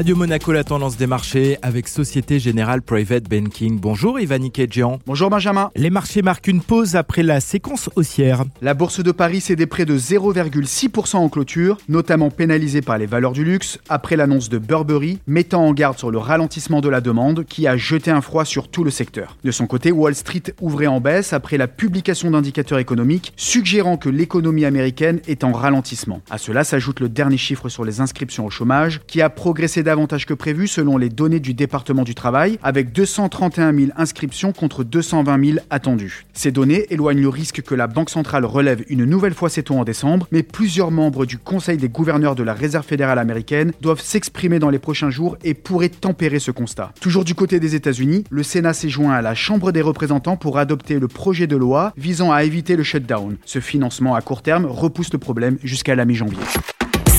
Radio Monaco, la tendance des marchés avec Société Générale Private Banking. Bonjour Ivan Kedjian. Bonjour Benjamin. Les marchés marquent une pause après la séquence haussière. La bourse de Paris cédait près de 0,6% en clôture, notamment pénalisée par les valeurs du luxe, après l'annonce de Burberry, mettant en garde sur le ralentissement de la demande qui a jeté un froid sur tout le secteur. De son côté, Wall Street ouvrait en baisse après la publication d'indicateurs économiques suggérant que l'économie américaine est en ralentissement. À cela s'ajoute le dernier chiffre sur les inscriptions au chômage qui a progressé davantage que prévu selon les données du département du travail, avec 231 000 inscriptions contre 220 000 attendues. Ces données éloignent le risque que la Banque centrale relève une nouvelle fois ses taux en décembre, mais plusieurs membres du Conseil des gouverneurs de la Réserve fédérale américaine doivent s'exprimer dans les prochains jours et pourraient tempérer ce constat. Toujours du côté des États-Unis, le Sénat s'est joint à la Chambre des représentants pour adopter le projet de loi visant à éviter le shutdown. Ce financement à court terme repousse le problème jusqu'à la mi-janvier.